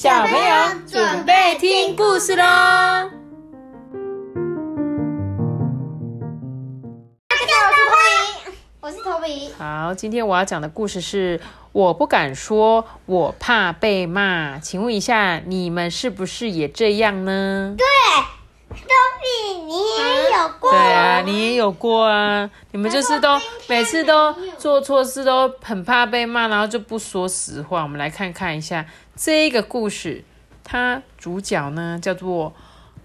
小朋友准备听故事喽！大家好，我是 Toby，我是 Toby。好，今天我要讲的故事是我不敢说，我怕被骂。请问一下，你们是不是也这样呢？对，Toby，你也有过。对啊，你也有过啊。你们就是都每次都做错事，都很怕被骂，然后就不说实话。我们来看看一下这个故事，它主角呢叫做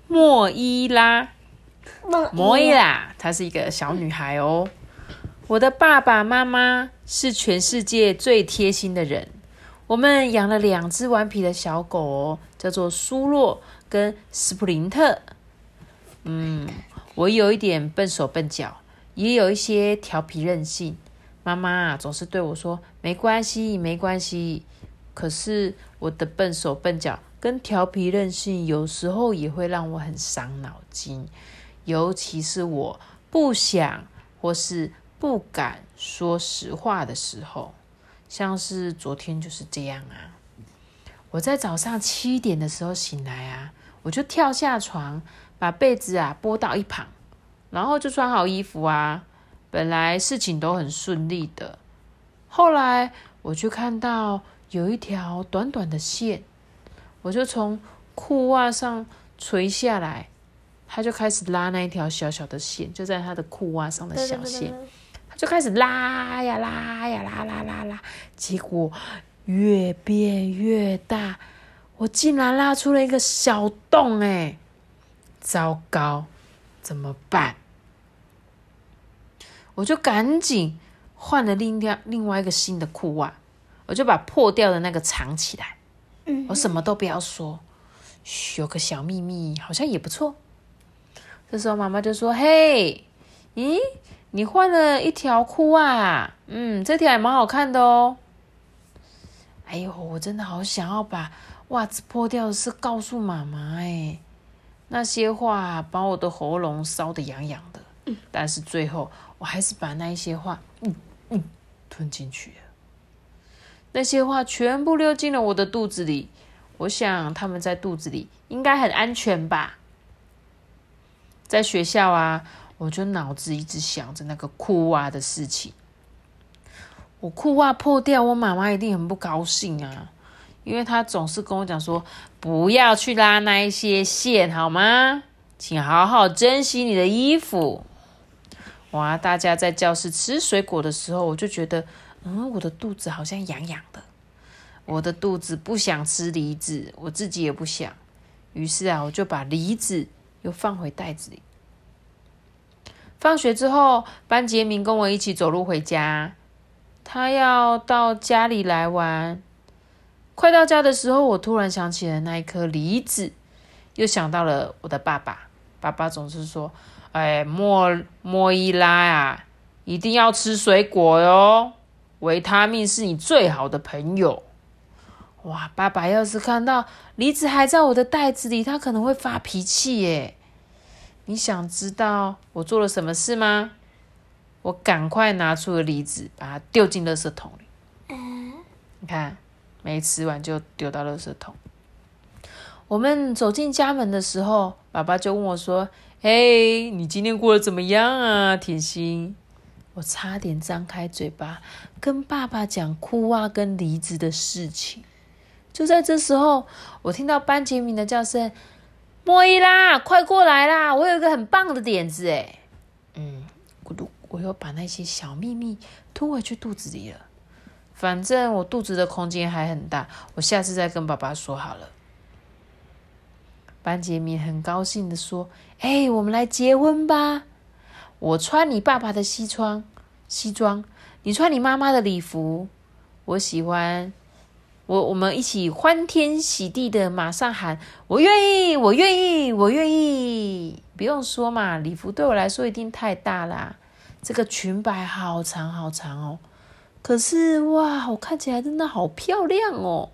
莫伊拉。莫伊拉，她是一个小女孩哦。我的爸爸妈妈是全世界最贴心的人。我们养了两只顽皮的小狗哦，叫做苏洛跟斯普林特。嗯，我有一点笨手笨脚，也有一些调皮任性。妈妈总是对我说：“没关系，没关系。”可是我的笨手笨脚跟调皮任性，有时候也会让我很伤脑筋，尤其是我不想或是不敢说实话的时候，像是昨天就是这样啊。我在早上七点的时候醒来啊，我就跳下床，把被子啊拨到一旁，然后就穿好衣服啊。本来事情都很顺利的，后来我就看到有一条短短的线，我就从裤袜上垂下来，他就开始拉那一条小小的线，就在他的裤袜上的小线，他就开始拉呀拉呀拉拉拉拉，结果越变越大，我竟然拉出了一个小洞哎！糟糕，怎么办？我就赶紧换了另外另外一个新的裤袜，我就把破掉的那个藏起来。嗯，我什么都不要说，嘘，有个小秘密好像也不错。这时候妈妈就说：“嘿，咦，你换了一条裤袜，嗯，这条也蛮好看的哦。”哎呦，我真的好想要把袜子破掉的事告诉妈妈哎，那些话把我的喉咙烧得痒痒的。但是最后，我还是把那一些话，嗯吞进去。那些话全部溜进了我的肚子里。我想他们在肚子里应该很安全吧。在学校啊，我就脑子一直想着那个裤袜的事情。我裤袜破掉，我妈妈一定很不高兴啊，因为她总是跟我讲说，不要去拉那一些线，好吗？请好好珍惜你的衣服。哇！大家在教室吃水果的时候，我就觉得，嗯，我的肚子好像痒痒的。我的肚子不想吃梨子，我自己也不想。于是啊，我就把梨子又放回袋子里。放学之后，班杰明跟我一起走路回家，他要到家里来玩。快到家的时候，我突然想起了那一颗梨子，又想到了我的爸爸。爸爸总是说。哎，莫莫伊拉呀，一定要吃水果哟！维他命是你最好的朋友。哇，爸爸要是看到梨子还在我的袋子里，他可能会发脾气耶。你想知道我做了什么事吗？我赶快拿出了梨子，把它丢进垃圾桶里。嗯，你看，没吃完就丢到垃圾桶。我们走进家门的时候，爸爸就问我说。嘿，你今天过得怎么样啊，甜心？我差点张开嘴巴跟爸爸讲裤袜跟梨子的事情。就在这时候，我听到班杰明的叫声：“莫伊拉，快过来啦！我有一个很棒的点子。”哎，嗯，咕嘟，我又把那些小秘密吞回去肚子里了。反正我肚子的空间还很大，我下次再跟爸爸说好了。班杰明很高兴的说：“哎，我们来结婚吧！我穿你爸爸的西装，西装，你穿你妈妈的礼服。我喜欢，我我们一起欢天喜地的马上喊：我愿意，我愿意，我愿意！不用说嘛，礼服对我来说一定太大啦。这个裙摆好长好长哦，可是哇，我看起来真的好漂亮哦。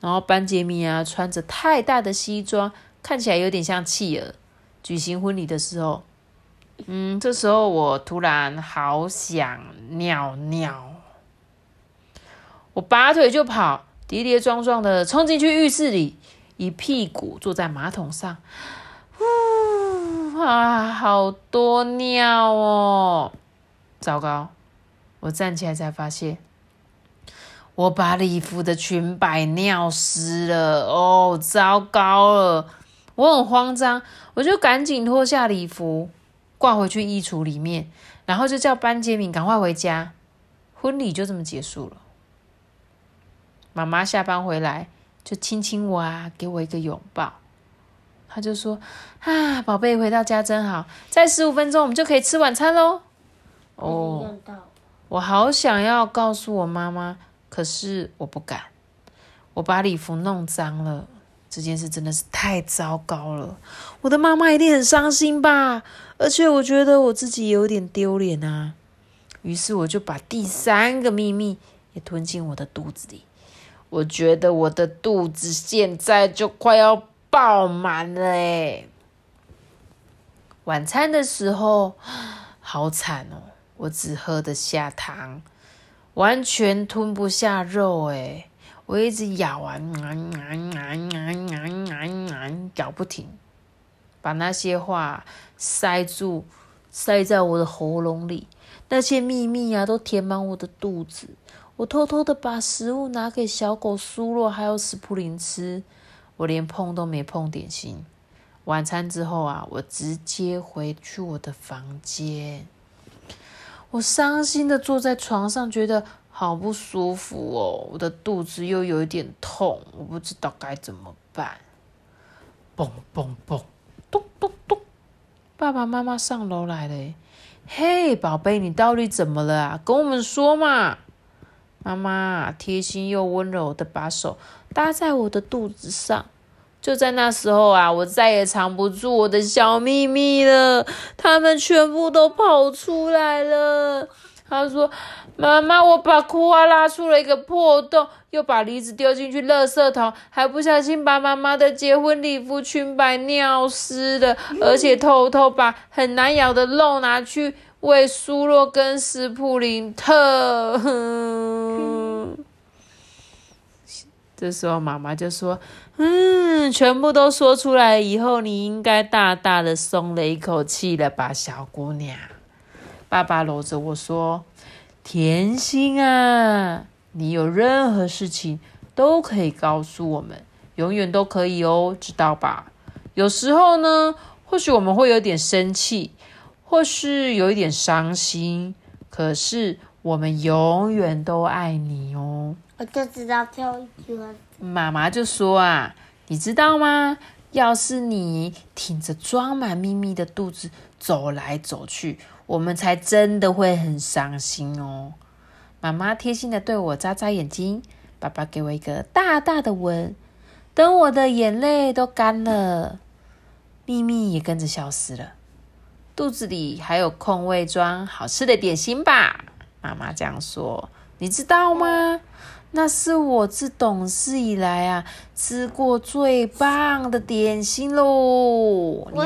然后班杰明啊，穿着太大的西装。”看起来有点像企鹅。举行婚礼的时候，嗯，这时候我突然好想尿尿，我拔腿就跑，跌跌撞撞的冲进去浴室里，一屁股坐在马桶上。呼啊，好多尿哦！糟糕，我站起来才发现，我把礼服的裙摆尿湿了。哦，糟糕了！我很慌张，我就赶紧脱下礼服，挂回去衣橱里面，然后就叫班杰明赶快回家。婚礼就这么结束了。妈妈下班回来就亲亲我啊，给我一个拥抱。她就说：“啊，宝贝，回到家真好，再十五分钟我们就可以吃晚餐喽。”哦，我好想要告诉我妈妈，可是我不敢。我把礼服弄脏了，这件事真的是太糟糕了。我的妈妈一定很伤心吧？而且我觉得我自己有点丢脸啊。于是我就把第三个秘密也吞进我的肚子里。我觉得我的肚子现在就快要爆满了诶。晚餐的时候，好惨哦！我只喝得下汤，完全吞不下肉诶。我一直咬啊，咬不停，把那些话塞住，塞在我的喉咙里。那些秘密啊，都填满我的肚子。我偷偷的把食物拿给小狗苏洛还有史普林吃，我连碰都没碰点心。晚餐之后啊，我直接回去我的房间。我伤心的坐在床上，觉得好不舒服哦。我的肚子又有一点痛，我不知道该怎么办。嘣嘣嘣，咚咚咚，爸爸妈妈上楼来了。嘿，宝贝，你到底怎么了啊？跟我们说嘛！妈妈贴心又温柔的把手搭在我的肚子上。就在那时候啊，我再也藏不住我的小秘密了，他们全部都跑出来了。他说：“妈妈，我把裤袜拉出了一个破洞，又把梨子丢进去垃圾桶，还不小心把妈妈的结婚礼服裙摆尿湿了，而且偷偷把很难咬的肉拿去喂苏洛跟斯普林特。”这时候妈妈就说：“嗯，全部都说出来以后，你应该大大的松了一口气了吧，小姑娘。”爸爸搂着我说：“甜心啊，你有任何事情都可以告诉我们，永远都可以哦，知道吧？有时候呢，或许我们会有点生气，或是有一点伤心，可是我们永远都爱你哦。”我就知道最后一句话。妈妈就说啊，你知道吗？要是你挺着装满秘密的肚子走来走去，我们才真的会很伤心哦。妈妈贴心的对我眨眨眼睛，爸爸给我一个大大的吻。等我的眼泪都干了，秘密也跟着消失了。肚子里还有空位装好吃的点心吧？妈妈这样说，你知道吗？那是我自懂事以来啊吃过最棒的点心喽！我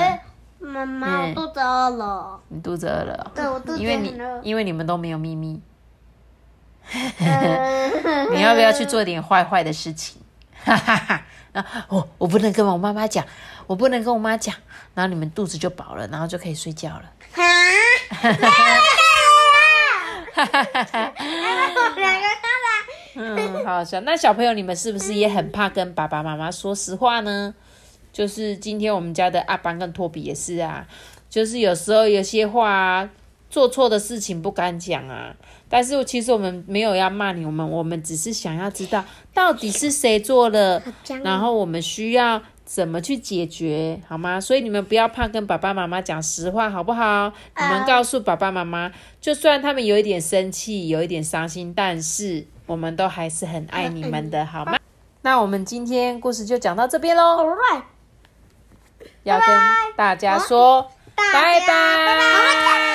妈妈，我肚子饿了。你肚子饿了？对，我肚子因为你。因为你们都没有秘密，你要不要去做点坏坏的事情？哈哈哈！啊，我我不能跟我妈妈讲，我不能跟我妈讲，然后你们肚子就饱了，然后就可以睡觉了。啊！两个看嗯，好好笑。那小朋友，你们是不是也很怕跟爸爸妈妈说实话呢？就是今天我们家的阿班跟托比也是啊，就是有时候有些话、啊、做错的事情不敢讲啊。但是其实我们没有要骂你，我们我们只是想要知道到底是谁做了，然后我们需要怎么去解决，好吗？所以你们不要怕跟爸爸妈妈讲实话，好不好？你们告诉爸爸妈妈，就算他们有一点生气，有一点伤心，但是我们都还是很爱你们的，好吗？那我们今天故事就讲到这边喽要跟大家说。拜拜。